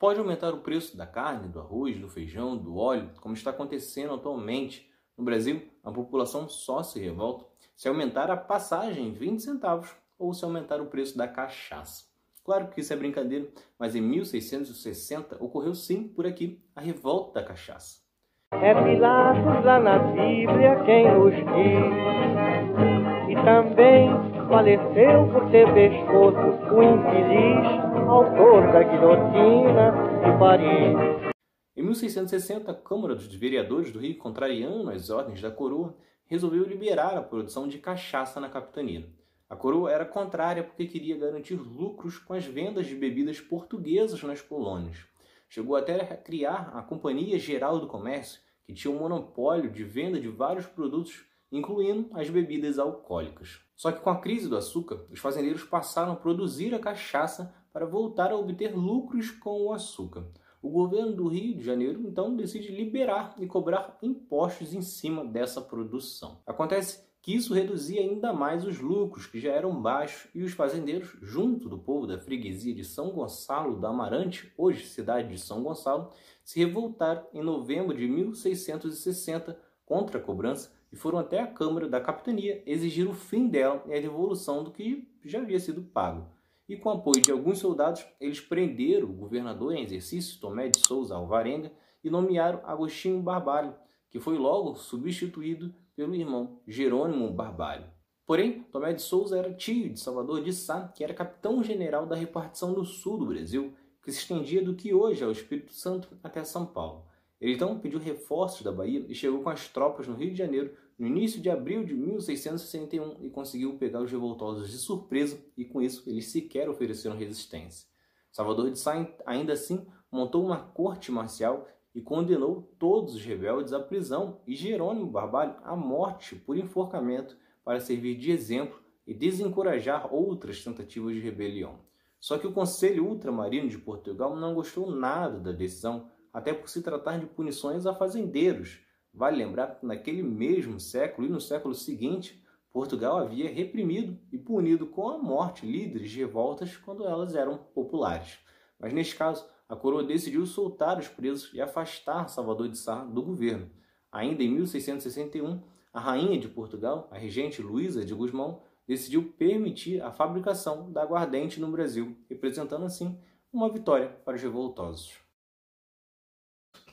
Pode aumentar o preço da carne, do arroz, do feijão, do óleo, como está acontecendo atualmente. No Brasil, a população só se revolta se aumentar a passagem 20 centavos ou se aumentar o preço da cachaça. Claro que isso é brincadeira, mas em 1660 ocorreu sim por aqui a revolta da cachaça. É Pilatos lá na Bíblia quem nos diz, e também faleceu por ter pescoço o infeliz autor da guilhotina de Paris. Em 1660, a Câmara dos Vereadores do Rio, contrariando as ordens da coroa, resolveu liberar a produção de cachaça na capitania. A coroa era contrária porque queria garantir lucros com as vendas de bebidas portuguesas nas colônias. Chegou até a criar a Companhia Geral do Comércio, que tinha um monopólio de venda de vários produtos, incluindo as bebidas alcoólicas. Só que com a crise do açúcar, os fazendeiros passaram a produzir a cachaça para voltar a obter lucros com o açúcar. O governo do Rio de Janeiro então decide liberar e cobrar impostos em cima dessa produção. Acontece que isso reduzia ainda mais os lucros, que já eram baixos, e os fazendeiros, junto do povo da freguesia de São Gonçalo da Amarante, hoje cidade de São Gonçalo, se revoltaram em novembro de 1660 contra a cobrança e foram até a Câmara da Capitania exigir o fim dela e a devolução do que já havia sido pago e com apoio de alguns soldados, eles prenderam o governador em exercício, Tomé de Souza Alvarenga, e nomearam Agostinho Barbalho, que foi logo substituído pelo irmão Jerônimo Barbalho. Porém, Tomé de Souza era tio de Salvador de Sá, que era capitão-general da repartição do sul do Brasil, que se estendia do que hoje é o Espírito Santo até São Paulo. Ele então pediu reforços da Bahia e chegou com as tropas no Rio de Janeiro no início de abril de 1661 e conseguiu pegar os revoltosos de surpresa e com isso eles sequer ofereceram resistência. Salvador de Sá ainda assim montou uma corte marcial e condenou todos os rebeldes à prisão e Jerônimo Barbalho à morte por enforcamento para servir de exemplo e desencorajar outras tentativas de rebelião. Só que o Conselho Ultramarino de Portugal não gostou nada da decisão, até por se tratar de punições a fazendeiros, Vale lembrar que naquele mesmo século e no século seguinte, Portugal havia reprimido e punido com a morte líderes de revoltas quando elas eram populares. Mas neste caso, a coroa decidiu soltar os presos e afastar Salvador de Sá do governo. Ainda em 1661, a rainha de Portugal, a regente Luísa de Gusmão, decidiu permitir a fabricação da aguardente no Brasil, representando assim uma vitória para os revoltosos.